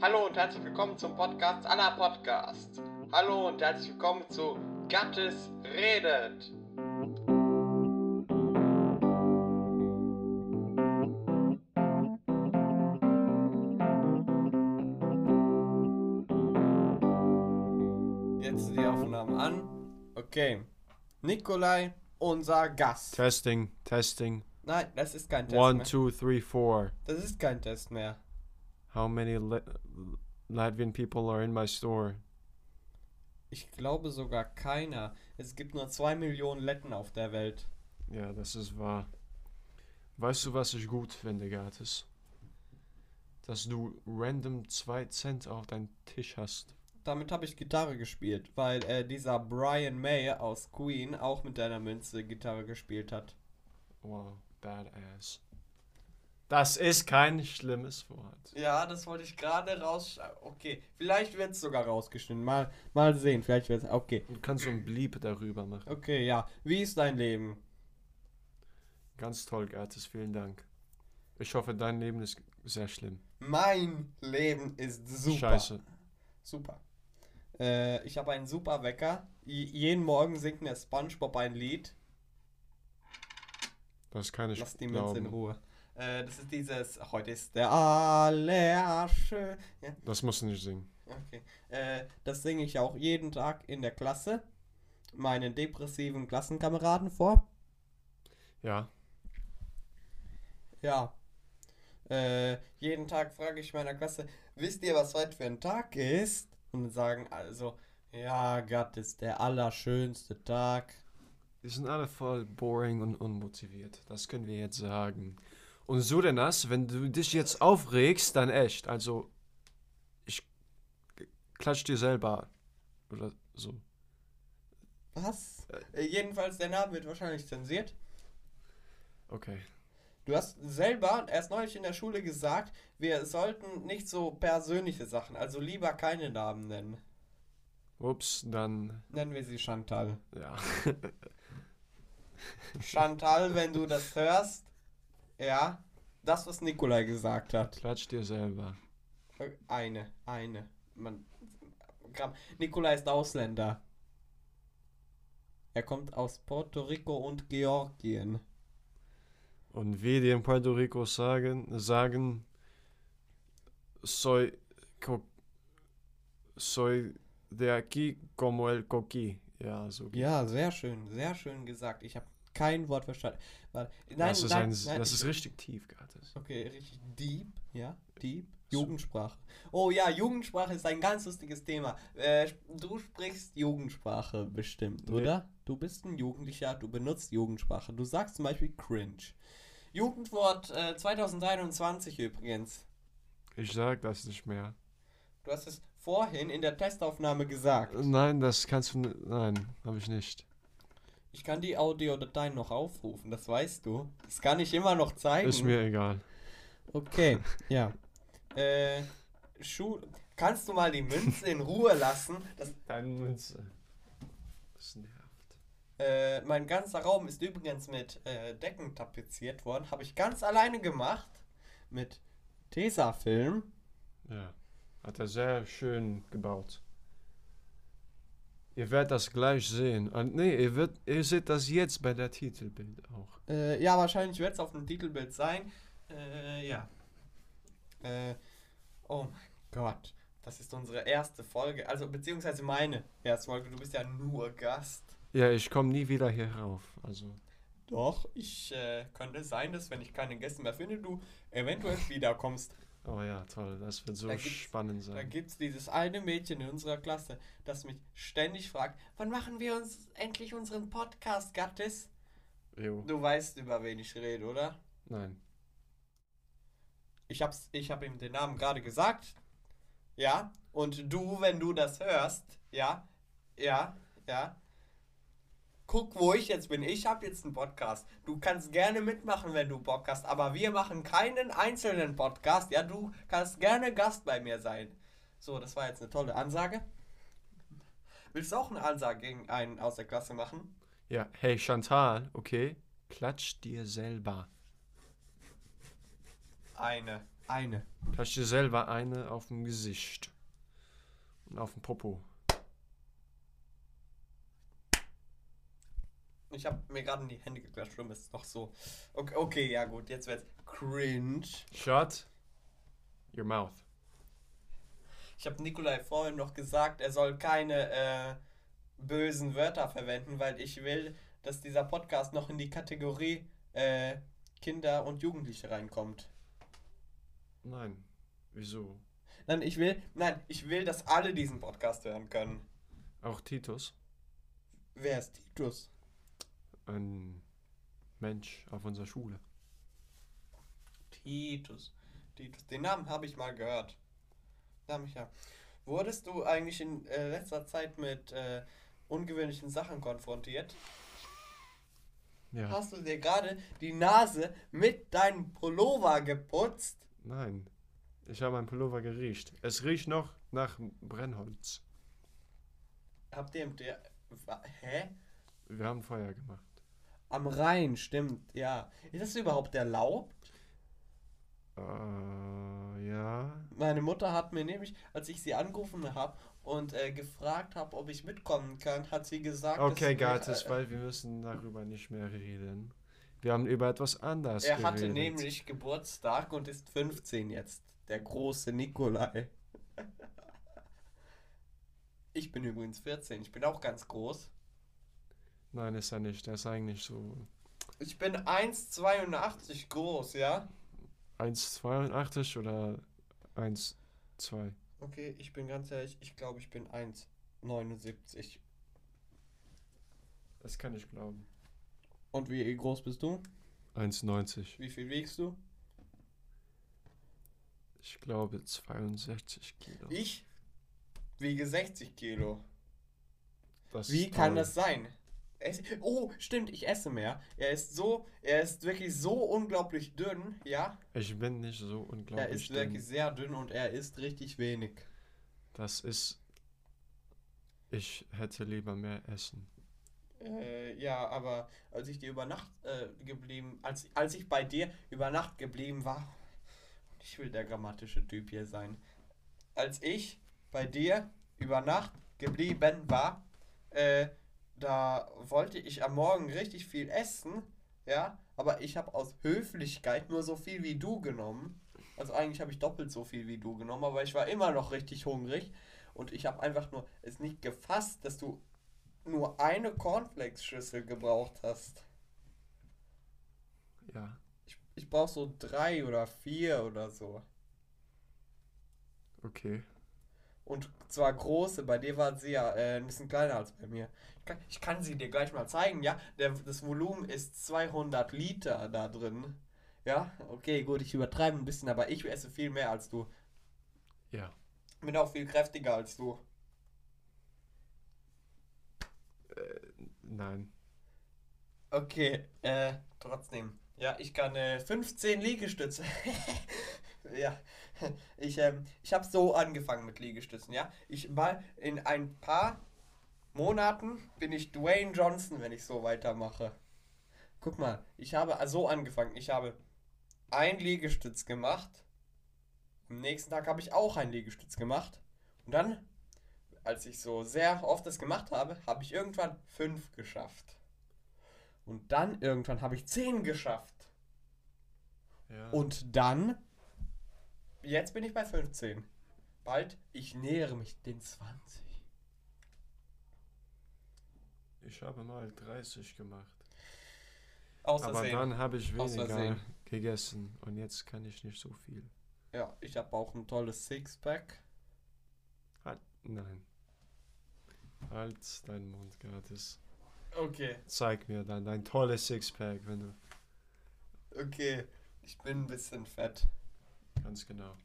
Hallo und herzlich willkommen zum Podcast Anna Podcast. Hallo und herzlich willkommen zu Gattes redet. Jetzt die Aufnahmen an. Okay. Nikolai, unser Gast. Testing, testing. Nein, das ist kein Test One, mehr. two, three, four. Das ist kein Test mehr. How many Lat Latvian people are in my store? Ich glaube sogar keiner. Es gibt nur zwei Millionen Letten auf der Welt. Ja, das ist wahr. Weißt du, was ich gut finde, Gatis? Dass du random zwei Cent auf deinem Tisch hast. Damit habe ich Gitarre gespielt, weil äh, dieser Brian May aus Queen auch mit einer Münze Gitarre gespielt hat. Wow, badass. Das ist kein schlimmes Wort. Ja, das wollte ich gerade raus. Okay, vielleicht wird es sogar rausgeschnitten. Mal, mal sehen, vielleicht wird es. Okay. Du kannst so ein Bleep darüber machen. Okay, ja. Wie ist dein Leben? Ganz toll, Gatis, vielen Dank. Ich hoffe, dein Leben ist sehr schlimm. Mein Leben ist super. Scheiße. Super. Äh, ich habe einen super Wecker. J jeden Morgen singt mir SpongeBob ein Lied. Das kann ich Lass die Münze in. Ruhe. Äh, das ist dieses. Heute ist der allerschön. Ja, Das musst du nicht singen. okay. Äh, das singe ich auch jeden Tag in der Klasse. Meinen depressiven Klassenkameraden vor. Ja, Ja. Äh, jeden Tag frage ich meiner Klasse, wisst ihr, was heute für ein Tag ist? Und sagen also, ja, Gott, ist der allerschönste Tag. Die sind alle voll boring und unmotiviert. Das können wir jetzt sagen. Und so denn das, wenn du dich jetzt aufregst, dann echt. Also, ich klatsch dir selber. Oder so. Was? Äh, jedenfalls, der Name wird wahrscheinlich zensiert. Okay. Du hast selber erst neulich in der Schule gesagt, wir sollten nicht so persönliche Sachen, also lieber keine Namen nennen. Ups, dann, Nennen wir sie Chantal. ja. Chantal, wenn du das hörst, ja, das, was Nikolai gesagt hat. klatsch dir selber. Eine, eine. Man. Nikolai ist Ausländer. Er kommt aus Puerto Rico und Georgien. Und wie die in Puerto Rico sagen, sagen, soy, co, soy de aquí como el coqui. Ja, so. Ja, sehr schön, sehr schön gesagt. Ich habe kein Wort verstanden. Nein, das, ist nein, ein, nein, das ist richtig tief, Gattes. Okay, richtig deep, ja, deep. Jugendsprache. Oh ja, Jugendsprache ist ein ganz lustiges Thema. Äh, du sprichst Jugendsprache bestimmt, Nee. oder? Du bist ein Jugendlicher, du benutzt Jugendsprache. Du sagst zum Beispiel cringe. Jugendwort äh, 2021 übrigens. Ich sag das nicht mehr. Du hast es vorhin in der Testaufnahme gesagt. Nein, das kannst du. Nein, habe ich nicht. Ich kann die Audiodateien noch aufrufen, das weißt du. Das kann ich immer noch zeigen. Ist mir egal. Okay, ja. Äh, Schuh. Kannst du mal die Münze in Ruhe lassen? Das, Deine Münze. Das nervt. äh, mein ganzer Raum ist übrigens mit äh, Decken tapeziert worden. Habe ich ganz alleine gemacht. Mit Tesafilm. Ja. Hat er sehr schön gebaut. Ihr werdet das gleich sehen. Und nee, ihr, wird, ihr seht das jetzt bei der Titelbild auch. Äh, ja, wahrscheinlich wird es auf dem Titelbild sein. Äh, ja. Äh, oh mein Gott. Das ist unsere erste Folge. Also, beziehungsweise meine erste Folge. Du bist ja nur Gast. Ja, ich komme nie wieder hier rauf. Also. Doch, ich äh, könnte sein, dass wenn ich keine Gäste mehr finde, du eventuell wiederkommst. Oh ja, toll. Das wird so Da spannend Da sein. gibt es dieses eine Mädchen in unserer Klasse, das mich ständig fragt, wann machen wir uns endlich unseren Podcast, Gattis? Jo. Du weißt, über wen ich rede, oder? Nein. Ich hab's, ich hab ihm den Namen gerade gesagt. Ja. Und du, wenn du das hörst, ja, ja, ja. Guck, wo ich jetzt bin. Ich habe jetzt einen Podcast. Du kannst gerne mitmachen, wenn du Bock hast, aber wir machen keinen einzelnen Podcast. Ja, du kannst gerne Gast bei mir sein. So, das war jetzt eine tolle Ansage. Willst du auch eine Ansage gegen einen aus der Klasse machen? Ja, hey Chantal, okay? Klatsch dir selber. Eine. Eine. Klatsch dir selber eine auf dem Gesicht. Und auf dem Popo. Ich habe mir gerade in die Hände geklatscht, schlimm ist noch so. Okay, okay, ja gut, jetzt wird's cringe. Shut your mouth. Ich habe Nikolai vorhin noch gesagt, er soll keine äh, bösen Wörter verwenden, weil ich will, dass dieser Podcast noch in die Kategorie äh, Kinder und Jugendliche reinkommt. Nein. Wieso? Nein, ich will, nein, ich will, dass alle diesen Podcast hören können. Auch Titus, Wer ist Titus? Ein Mensch auf unserer Schule. Titus. Titus. Den Namen habe ich mal gehört. Namen ich ja. Wurdest du eigentlich in äh, letzter Zeit mit äh, ungewöhnlichen Sachen konfrontiert? Ja. Hast du dir gerade die Nase mit deinem Pullover geputzt? Nein. Ich habe ein Pullover geriecht. Es riecht noch nach Brennholz. Habt ihr im der. Hä? Wir haben Feuer gemacht. Am Rhein, stimmt, ja. Ist das überhaupt erlaubt? Äh, ja. Meine Mutter hat mir nämlich, als ich sie angerufen habe und äh, gefragt habe, ob ich mitkommen kann, hat sie gesagt, Okay, Gattes, äh, weil wir müssen darüber nicht mehr reden. Wir haben über etwas anderes er geredet. hatte nämlich Geburtstag und ist 15 jetzt. Der große Nikolai. Ich bin übrigens 14. Ich bin auch ganz groß. Nein, ist er nicht. Der ist eigentlich so Ich bin 1,82 groß, ja? 1,82 oder 1,2. Okay, ich bin ganz ehrlich, ich glaube, ich bin 1,79. Das kann ich glauben. Und wie groß bist du? 1,90. Wie viel wiegst du? Ich glaube 62 Kilo. Ich wiege 60 Kilo. Das Wie kann toll. das sein? Es, oh, stimmt, ich esse mehr. Er ist so, er ist wirklich so unglaublich dünn, ja? Ich bin nicht so Er unglaublich ist wirklich dünn. sehr dünn und er isst richtig wenig. Das ist... Ich hätte lieber mehr essen. Äh, ja, aber als ich dir über Nacht äh, geblieben, als, als ich bei dir über Nacht geblieben war, ich will der grammatische Typ hier sein, als ich bei dir über Nacht geblieben war, äh, da wollte ich am Morgen richtig viel essen, ja, aber ich habe aus Höflichkeit nur so viel wie du genommen. Also eigentlich habe ich doppelt so viel wie du genommen, aber ich war immer noch richtig hungrig und ich habe einfach nur es nicht gefasst, dass du nur eine Cornflakes-Schüssel gebraucht hast. Ja, Ich, ich brauche so drei oder vier oder so. okay. Und zwar große, bei dir war sie ja äh, ein bisschen kleiner als bei mir. Ich kann, ich kann sie dir gleich mal zeigen, ja? Der, das Volumen ist 200 Liter da drin. Ja, okay, gut, ich übertreibe ein bisschen, aber ich esse viel mehr als du. Ja. Bin auch viel kräftiger als du. Nein. Okay, äh, trotzdem. Ja, ich kann äh, 15 Liegestütze. ja, ich, ähm, ich habe so angefangen mit Liegestützen, ja. Ich mal in ein paar Monaten bin ich Dwayne Johnson, wenn ich so weitermache. Guck mal, ich habe so angefangen. Ich habe ein Liegestütz gemacht. Am nächsten Tag habe ich auch ein Liegestütz gemacht. Und dann, als ich so sehr oft das gemacht habe, habe ich irgendwann fünf geschafft. Und dann irgendwann habe ich 10 geschafft. Ja. Und dann, jetzt bin ich bei 15. Bald, ich nähere mich den 20. Ich habe mal 30 gemacht. Aus Aber Versehen. dann habe ich weniger gegessen und jetzt kann ich nicht so viel. Ja, ich habe auch ein tolles Sixpack. Halt, nein. Halt deinen Mund, gratis. Okay, Zeig mir dann dein tolles Sixpack, wenn du. okay. Ich bin ein bisschen fett. Ganz genau.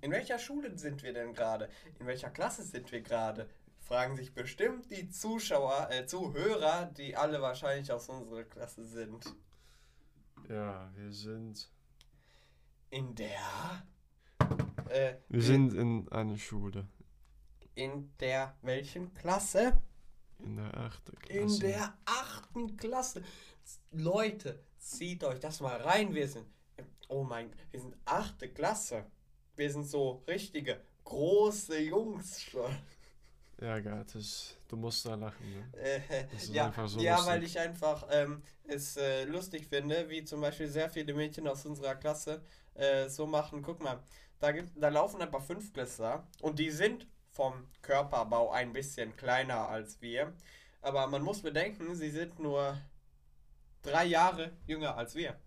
In welcher Schule sind wir denn gerade? In welcher Klasse sind wir gerade? Fragen sich bestimmt die Zuschauer, äh, Zuhörer, die alle wahrscheinlich aus unserer Klasse sind. Ja, wir sind. In der. Äh, Wir sind in einer Schule. In der welchen Klasse? In der 8. Klasse. In der achten Klasse. Leute, zieht euch das mal rein. Wir sind Oh mein, wir sind achte Klasse. Wir sind so richtige große Jungs schon. Ja, Gattes, du musst da lachen, ne? Äh, Das ist ja, einfach so ja weil ich einfach ähm, es äh, lustig finde, wie zum Beispiel sehr viele Mädchen aus unserer Klasse äh, so machen. Guck mal, da, gibt, da laufen ein paar Fünftklässler und die sind vom Körperbau ein bisschen kleiner als wir. Aber man muss bedenken, sie sind nur drei Jahre jünger als wir.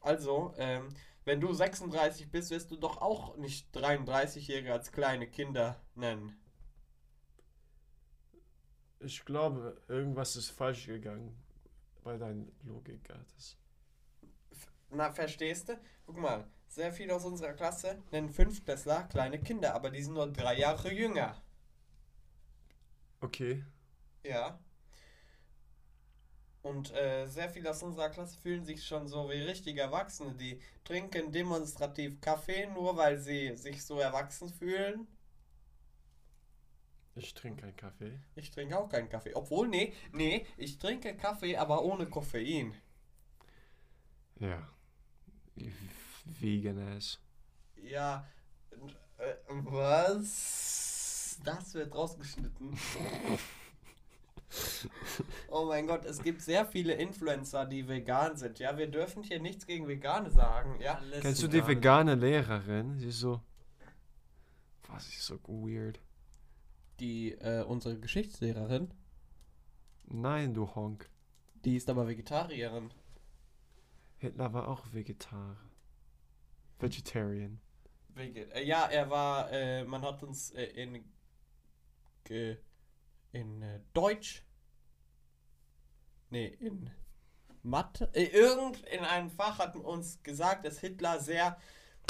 Also, ähm, wenn du 36 bist, wirst du doch auch nicht 33-Jährige als kleine Kinder nennen. Ich glaube, irgendwas ist falsch gegangen bei deiner Logik, Gattes. Na, verstehst du? Guck mal, sehr viele aus unserer Klasse nennen Fünftklässler kleine Kinder, aber die sind nur drei Jahre jünger. Okay. Ja. Und äh, sehr viele aus unserer Klasse fühlen sich schon so wie richtige Erwachsene. Die trinken demonstrativ Kaffee, nur weil sie sich so erwachsen fühlen. Ich trinke keinen Kaffee. Ich trinke auch keinen Kaffee. Obwohl, nee, nee, ich trinke Kaffee, aber ohne Koffein. Ja. Vegan ass. Ja. Äh, was? Das wird rausgeschnitten. Oh mein Gott, es gibt sehr viele Influencer, die vegan sind. Ja, wir dürfen hier nichts gegen Vegane sagen. Ja, Kennst du die vegane Lehrerin? Sie ist so. Was ist so weird. Die, äh, unsere Geschichtslehrerin, Nein, du Honk. die ist aber Vegetarierin. Hitler war auch Vegetarier. Vegetarian. Äh, ja, er war, äh, man hat uns äh, in, ge in äh, Deutsch, nee, in Mathe, äh, irgend in einem Fach hat uns gesagt, dass Hitler sehr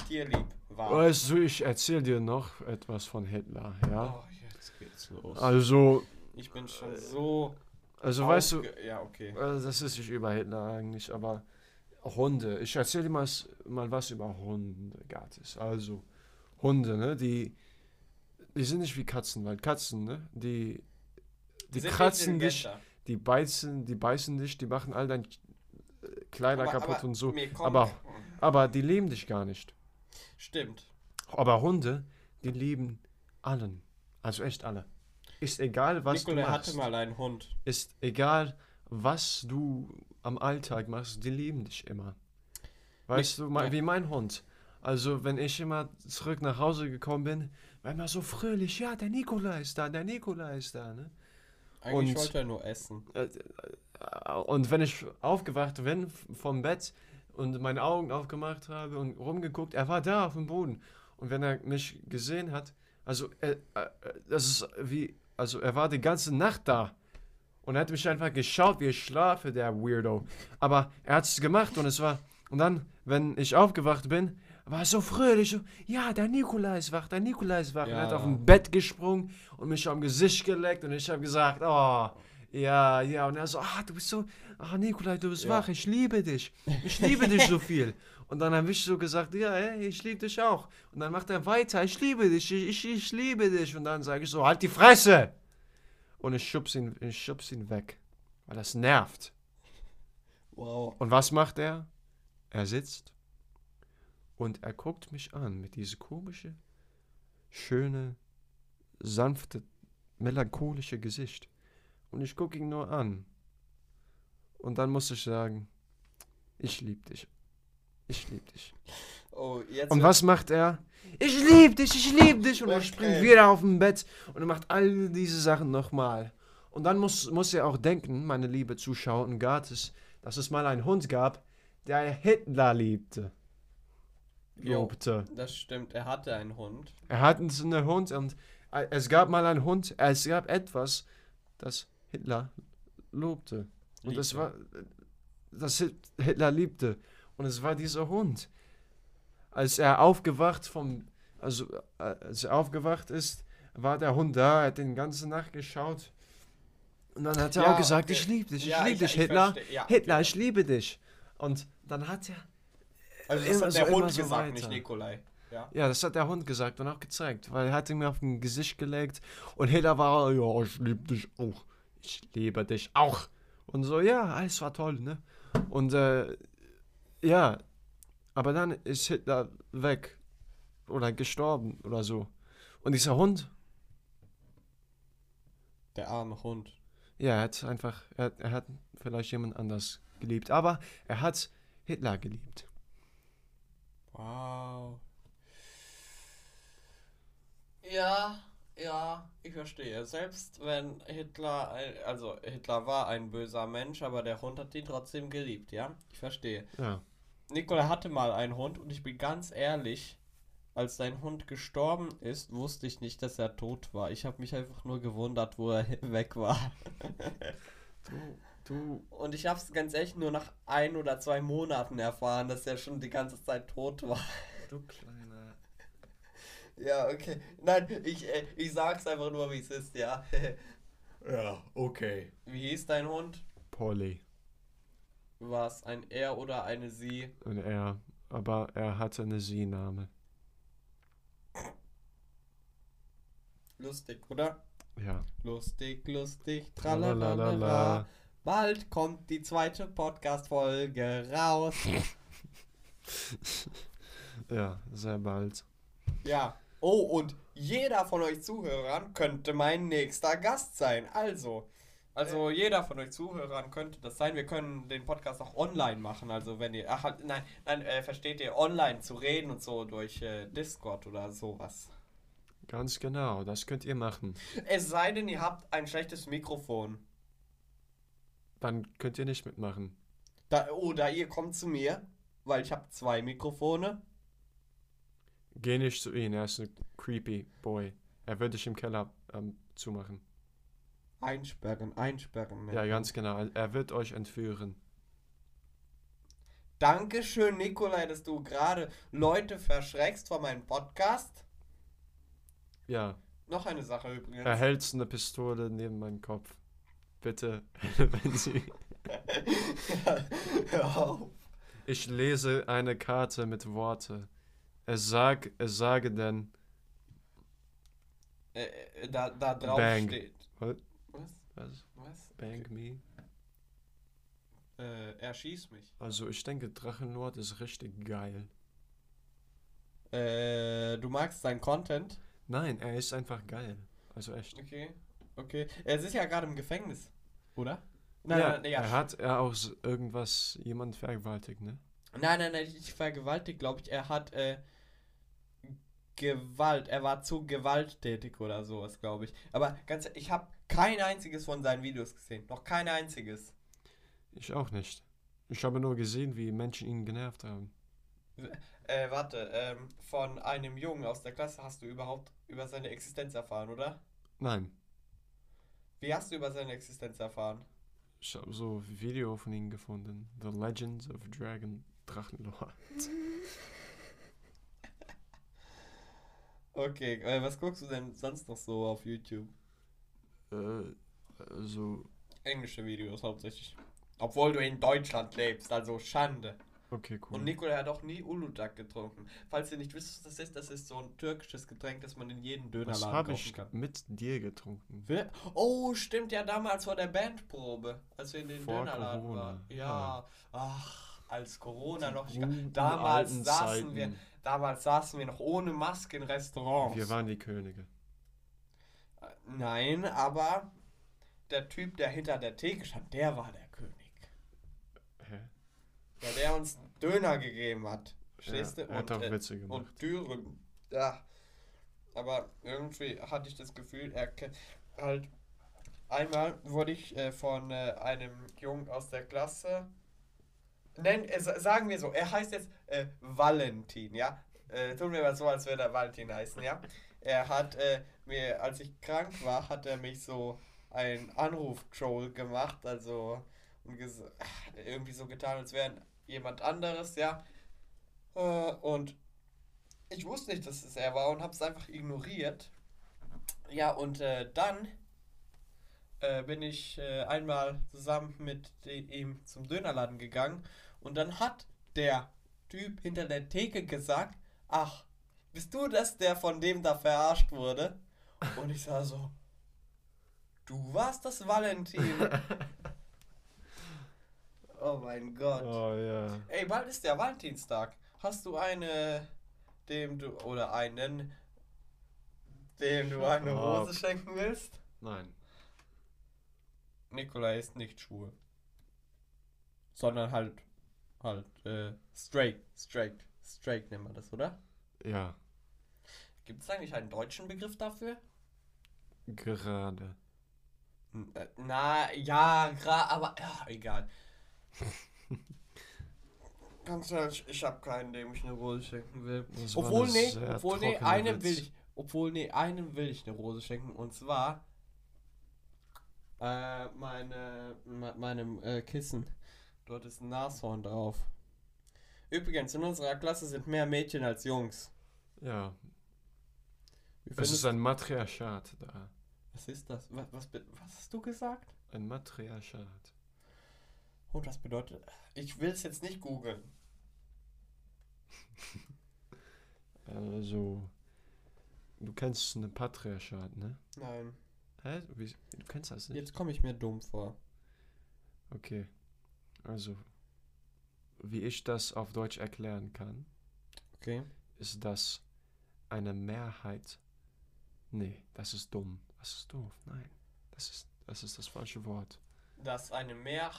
tierlieb war. Weißt du, ich erzähl dir noch etwas von Hitler, ja? Oh, jetzt geht's los. Also, Ich bin schon so. also weißt du, Ja, okay. äh, das ist nicht über Hitler eigentlich, aber Hunde. Ich erzähl dir mal, mal was über Hunde, Gattes. Also, Hunde, ne, die, die sind nicht wie Katzen, weil Katzen, ne, die, die kratzen dich, die beißen, die beißen dich, die machen all dein äh, Kleider Aber- kaputt aber und so. aber- Aber die lieben dich gar nicht. Stimmt. Aber Hunde, die lieben allen. Also echt alle. Ist egal, was Nikolai du machst. hatte mal einen Hund. Ist egal, was du am Alltag machst, die lieben dich immer. Weißt du, mein, ja. wie mein Hund. Also, wenn ich immer zurück nach Hause gekommen bin, war immer so fröhlich, ja, der Nikolai ist da, der Nikolai ist da, ne? Eigentlich Und- wollte er nur essen. Äh, äh, Und wenn ich aufgewacht bin vom Bett und meine Augen aufgemacht habe und rumgeguckt, er war da auf dem Boden. Und wenn er mich gesehen hat, also äh, äh, das ist wie, also er war die ganze Nacht da. Und er hat mich einfach geschaut, wie ich schlafe, der Weirdo. Aber er hat es gemacht und es war, und dann, wenn ich aufgewacht bin, war so fröhlich, so, ja, der Nikolai ist wach, der Nikolai ist wach. Und er hat Ja. auf dem Bett gesprungen und mich am Gesicht geleckt und ich habe gesagt, oh, ja, ja. Und er so, ah, du bist so, ah, Nikolai, du bist Ja. wach, ich liebe dich. Ich liebe dich so viel. Und dann habe ich so gesagt, ja, hey, ich liebe dich auch. Und dann macht er weiter, ich liebe dich, ich, ich, ich liebe dich. Und dann sage ich so, halt die Fresse. Und ich schubs ihn, ich schubs ihn weg, weil das nervt. Wow. Und was macht er? Er sitzt und er guckt mich an mit diesem komische, schöne, sanfte, melancholische Gesicht. Und ich gucke ihn nur an. Und dann muss ich sagen, ich liebe dich. Ich liebe dich. Oh. Und was macht er? Ich liebe dich, ich liebe dich. Und er springt wieder auf dem Bett und er macht all diese Sachen nochmal. Und dann muss, muss er auch denken, meine liebe Zuschauer und Gates, dass es mal einen Hund gab, der Hitler liebte. Jo, Lobte. das stimmt, er hatte einen Hund. Er hatte einen Hund und äh, es gab mal einen Hund, es gab etwas, das Hitler lobte. Und das war, das Hit- Hitler liebte. Und es war dieser Hund. Als er aufgewacht vom, also äh, als er aufgewacht ist, war der Hund da, er hat den ganze Nacht geschaut. Und dann hat er Ja, auch gesagt, okay. ich liebe dich, ich Ja, liebe dich, ich Hitler. ja, Hitler, okay. ich liebe dich. Und dann hat er, Also das immer hat so- der immer Hund so gesagt, weiter. nicht Nikolai. Ja. ja, das hat der Hund gesagt und auch gezeigt, weil er hat ihn mir auf dem Gesicht gelegt und Hitler war, ja, ich liebe dich auch. Ich liebe dich auch. Und so, ja, alles war toll, ne? Und äh, ja, Aber dann ist Hitler weg oder gestorben oder so. Und dieser Hund, Der arme Hund. ja, er hat einfach, er, er hat vielleicht jemand anders geliebt. Aber er hat Hitler geliebt. Wow. Ja, ja, ich verstehe. Selbst wenn Hitler, ein- also Hitler war ein böser Mensch, aber der Hund hat ihn trotzdem geliebt, ja? Ich verstehe. Ja. Nikola hatte mal einen Hund und ich bin ganz ehrlich, als sein Hund gestorben ist, wusste ich nicht, dass er tot war. Ich habe mich einfach nur gewundert, wo er weg war. Du, du, Und ich habe es ganz ehrlich nur nach ein oder zwei Monaten erfahren, dass er schon die ganze Zeit tot war. du kleiner. Ja, okay. Nein, ich, äh, ich sag's einfach nur, wie es ist, ja. Ja, okay. Wie hieß dein Hund? Polly. War es ein Er oder eine Sie? Und er, aber er hatte eine Sie-Name. Lustig, oder? Ja. Lustig, lustig, Tralalala. Bald kommt die zweite Podcast-Folge raus. Ja, sehr bald. Ja. Oh, und jeder von euch Zuhörern könnte mein nächster Gast sein. Also, also jeder von euch Zuhörern könnte das sein. Wir können den Podcast auch online machen. Also wenn ihr, ach halt, nein, nein, äh, versteht ihr, online zu reden und so durch äh, Discord oder sowas. Ganz genau, das könnt ihr machen. Es sei denn, ihr habt ein schlechtes Mikrofon. Dann könnt ihr nicht mitmachen. Da, oder ihr kommt zu mir, weil ich habe zwei Mikrofone. Geh nicht zu ihm, er ist ein creepy Boy. Er wird dich im Keller ähm, zumachen. Einsperren, einsperren. Ja, ganz genau. Er wird euch entführen. Dankeschön, Nikolai, dass du gerade Leute verschreckst vor meinem Podcast. Ja, Noch eine Sache übrigens. er hält eine Pistole neben meinem Kopf. Bitte, wenn Sie. Hör auf. Ich lese eine Karte mit Worte. Es sag, es sage denn, Äh, äh, da, da drauf Bang. steht. Was? was? Was? Bang me? Äh, erschieß mich. Also ich denke, Drachenlord ist richtig geil. Äh, du magst seinen Content? Nein, er ist einfach geil. Also echt. Okay. Okay. Er ist ja gerade im Gefängnis. Oder? Nein, ja, nein, nein, ja. er hat er auch irgendwas jemand vergewaltigt, ne? Nein, nein, nein, nicht vergewaltigt, glaube ich. Er hat äh, Gewalt. Er war zu gewalttätig oder sowas, glaube ich. Aber ganz ehrlich, ich habe kein einziges von seinen Videos gesehen. Noch kein einziges. Ich auch nicht. Ich habe nur gesehen, wie Menschen ihn genervt haben. Äh, warte, ähm, von einem Jungen aus der Klasse hast du überhaupt über seine Existenz erfahren, oder? Nein, Wie hast du über seine Existenz erfahren? ich habe so ein Video von ihm gefunden. The Legends of Dragon Drachenlord. Okay, äh, was guckst du denn sonst noch so auf YouTube? Äh, also, Englische Videos hauptsächlich. Obwohl du in Deutschland lebst, also Schande. Okay, cool. Und Nikola hat auch nie Uludag getrunken. Falls ihr nicht wisst, was das ist, das ist so ein türkisches Getränk, das man in jedem Dönerladen habe kaufen ich kann. mit dir getrunken? Wir- Oh, stimmt ja damals vor der Bandprobe, als wir in den Vor Dönerladen Corona, waren. Ja, ja. ach, als Corona noch nicht. Damals saßen wir, damals saßen wir noch ohne Maske in Restaurants. Wir waren die Könige. Äh, Nein, aber der Typ, der hinter der Theke stand, der war der? Weil der uns Döner gegeben hat. Verstehst Ja, du? er hat auch äh, Witze gemacht. und Türen. Ja. Aber irgendwie hatte ich das Gefühl, er halt. Einmal wurde ich äh, von äh, einem Jungen aus der Klasse. Nenn, äh, sa- sagen wir so, er heißt jetzt äh, Valentin, ja? Äh, tun wir mal so, als würde er Valentin heißen, ja? Er hat mir, als ich krank war, hat er mich so ein Anruf-Troll gemacht, also und irgendwie so getan, als wäre jemand anderes, ja? Äh, und ich wusste nicht, dass es er war und habe es einfach ignoriert. Ja, und äh, dann äh, bin ich äh, einmal zusammen mit ihm zum Dönerladen gegangen und dann hat der Typ hinter der Theke gesagt, ach, bist du das, der von dem da verarscht wurde? Und ich sah so, du warst das Valentin. oh mein Gott. Oh ja. Ey, bald ist der Valentinstag. Hast du eine, dem du, oder einen, dem du eine up. Rose schenken willst? Nein. Nikolai ist nicht schwul. Sondern halt, halt, äh, straight, straight, straight nennen wir das, oder? Ja, Gibt es eigentlich einen deutschen Begriff dafür? gerade. Äh, Na, ja, gra aber, ja, egal. Ganz ehrlich, ich habe keinen, dem ich eine Rose schenken will. Das Obwohl, nee, obwohl, nee, einem Witz. will ich, obwohl, nee, einem will ich eine Rose schenken. Und zwar, äh, meine, me- meinem äh, Kissen. Dort ist ein Nashorn drauf. Übrigens, in unserer Klasse sind mehr Mädchen als Jungs. Ja, es ist ein Matriarchat da. was ist das? Was, was, was hast du gesagt? Ein Matriarchat. Oh, das bedeutet, ich will es jetzt nicht googeln. Also, du kennst eine Patriarchat, ne? Nein, Hä? Wie, du kennst das nicht? jetzt komme ich mir dumm vor. Okay. Also, wie ich das auf Deutsch erklären kann, Okay. ist das eine Mehrheit. Nee, das ist dumm. Das ist doof. Nein, das ist das, ist das falsche Wort. Das eine mehr.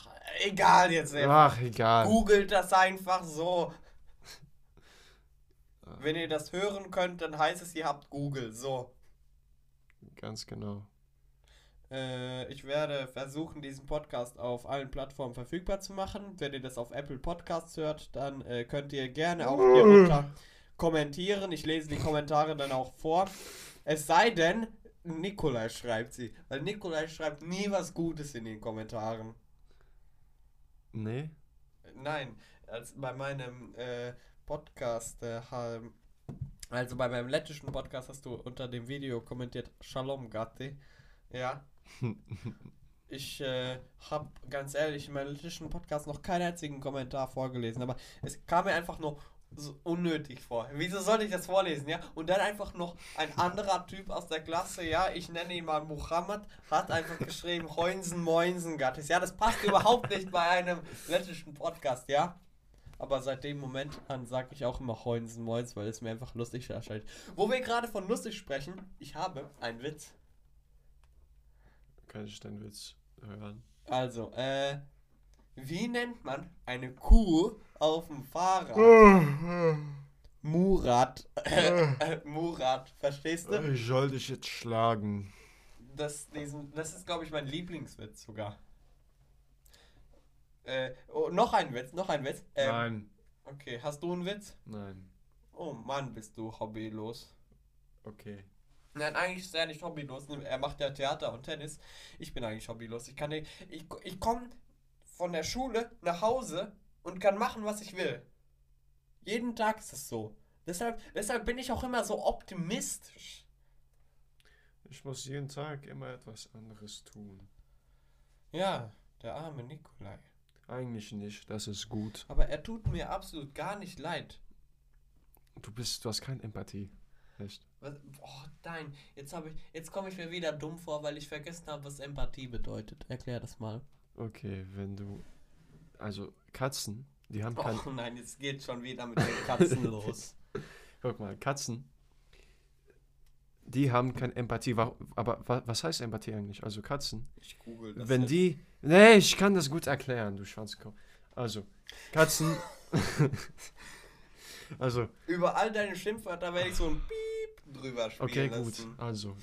Egal jetzt. ey. Ach, egal. Googelt das einfach so. Ah, Wenn ihr das hören könnt, dann heißt es, ihr habt Google. So. Ganz genau. Äh, ich werde versuchen, diesen Podcast auf allen Plattformen verfügbar zu machen. Wenn ihr das auf Apple Podcasts hört, dann äh, könnt ihr gerne auch hier runter kommentieren. Ich lese die Kommentare dann auch vor. Es sei denn, Nikolai schreibt sie. Weil Nikolai schreibt nie was Gutes in den Kommentaren. Nee? Nein, als bei meinem äh, Podcast, äh, also bei meinem lettischen Podcast hast du unter dem Video kommentiert Shalom Gatti. Ja. Ich äh, habe ganz ehrlich in meinem lettischen Podcast noch keinen einzigen Kommentar vorgelesen, aber es kam mir einfach nur so unnötig vor. Wieso soll ich das vorlesen, ja? Und dann einfach noch ein anderer Typ aus der Klasse, ja, ich nenne ihn mal Muhammad, hat einfach geschrieben, Heunsen, Moinsen, Gattis. Ja, das passt überhaupt nicht bei einem lettischen Podcast, ja? Aber seit dem Moment an sage ich auch immer Heunsen, Moins, weil es mir einfach lustig erscheint. Wo wir gerade von lustig sprechen, ich habe einen Witz. Kann ich deinen Witz hören? Also, äh, wie nennt man eine Kuh auf dem Fahrrad? Murat. Murat, verstehst du? Ich soll dich jetzt schlagen. Das, diesen, das ist, glaube ich, mein Lieblingswitz sogar. Äh, oh, noch ein Witz, noch ein Witz. Ähm, Nein. Okay, hast du einen Witz? Nein. Oh Mann, bist du hobbylos. Okay. Nein, eigentlich ist er nicht hobbylos. Er macht ja Theater und Tennis. Ich bin eigentlich hobbylos. Ich kann nicht, ich, ich komme von der Schule nach Hause und kann machen, was ich will. Jeden Tag ist es so. Deshalb, deshalb bin ich auch immer so optimistisch. Ich muss jeden Tag immer etwas anderes tun. Ja, der arme Nikolai. Eigentlich nicht, das ist gut. Aber er tut mir absolut gar nicht leid. Du bist, du hast keine Empathie. Echt? Was, oh, nein, jetzt habe ich, jetzt komme ich mir wieder dumm vor, weil ich vergessen habe, was Empathie bedeutet. Erklär das mal. Okay, wenn du. Also, Katzen, die haben kein. Oh nein, jetzt geht schon wieder mit den Katzen los. Guck mal, Katzen, die haben keine Empathie. Aber wa- was heißt Empathie eigentlich? Also, Katzen, Ich google das. wenn jetzt. die. Nee, ich kann das gut erklären, du Schwanzkopf. Also, Katzen. also, Über all deine Schimpfwörter werde ich so ein Piep drüber spielen okay, gut. lassen. Also,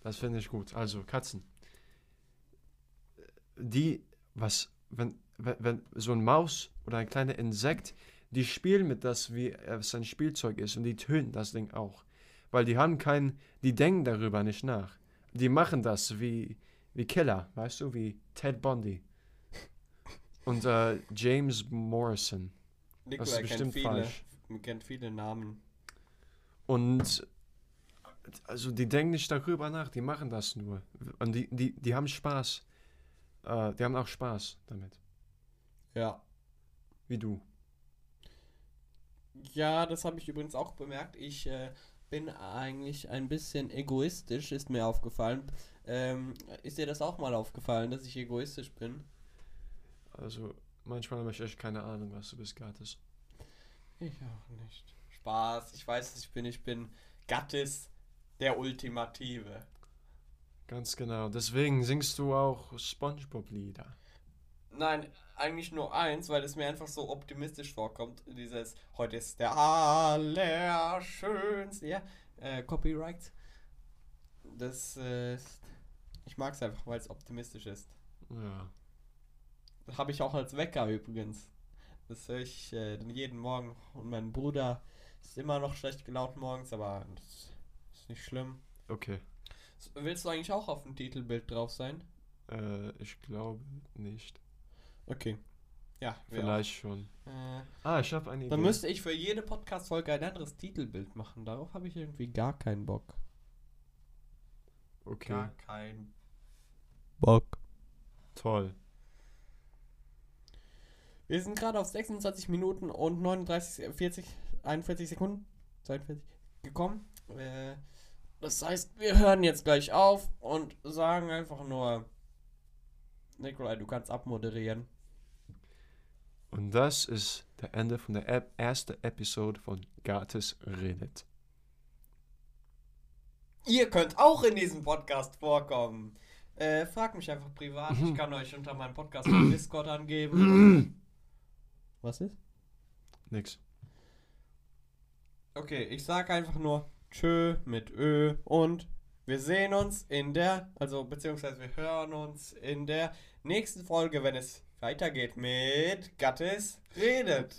das finde ich gut. Also, Katzen. Die, was, wenn, wenn, wenn so ein Maus oder ein kleiner Insekt, die spielen mit das, wie es ein Spielzeug ist und die töten das Ding auch. Weil die haben kein, die denken darüber nicht nach. Die machen das wie, wie Killer, weißt du, wie Ted Bundy. Und äh, James Morrison. Das ist bestimmt viele, falsch. kennt viele Namen. Und also die denken nicht darüber nach, die machen das nur. Und die, die, die haben Spaß. Äh, die haben auch Spaß damit. Ja. Wie du. Ja, das habe ich übrigens auch bemerkt. Ich äh, bin eigentlich ein bisschen egoistisch, ist mir aufgefallen. Ähm, ist dir das auch mal aufgefallen, dass ich egoistisch bin? Also manchmal habe ich echt keine Ahnung, was du bist, Gattes. Ich auch nicht. Spaß, ich weiß, was ich bin. Ich bin Gattis der Ultimative. Ganz genau. Deswegen singst du auch SpongeBob-Lieder. Nein, eigentlich nur eins, weil es mir einfach so optimistisch vorkommt. Dieses, heute ist der allerschönste, ja, äh, Copyright. Das, äh, ich mag es einfach, weil es optimistisch ist. Ja. Habe ich auch als Wecker übrigens. Das höre ich äh, jeden Morgen. Und mein Bruder ist immer noch schlecht gelaunt morgens, aber das ist nicht schlimm. Okay. Willst du eigentlich auch auf dem Titelbild drauf sein? Äh, ich glaube nicht. Okay. Ja, Vielleicht schon. auch. Äh, Ah, ich habe eine Idee. dann müsste ich für jede Podcast-Folge ein anderes Titelbild machen. Darauf habe ich irgendwie gar keinen Bock. Okay. keinen Bock. Toll. Wir sind gerade auf 26 Minuten und 39, 40, 41 Sekunden, 42 gekommen. Äh, das heißt, wir hören jetzt gleich auf und sagen einfach nur, Nikolai, du kannst abmoderieren. Und das ist der Ende von der Ep ersten Episode von Gates redet. Ihr könnt auch in diesem Podcast vorkommen. Äh, frag mich einfach privat. Ich kann euch unter meinem Podcast auf Discord angeben. Was ist? Nix. Okay, ich sag einfach nur Tschö mit Ö und wir sehen uns in der, also beziehungsweise wir hören uns in der nächsten Folge, wenn es weitergeht mit Gattes redet.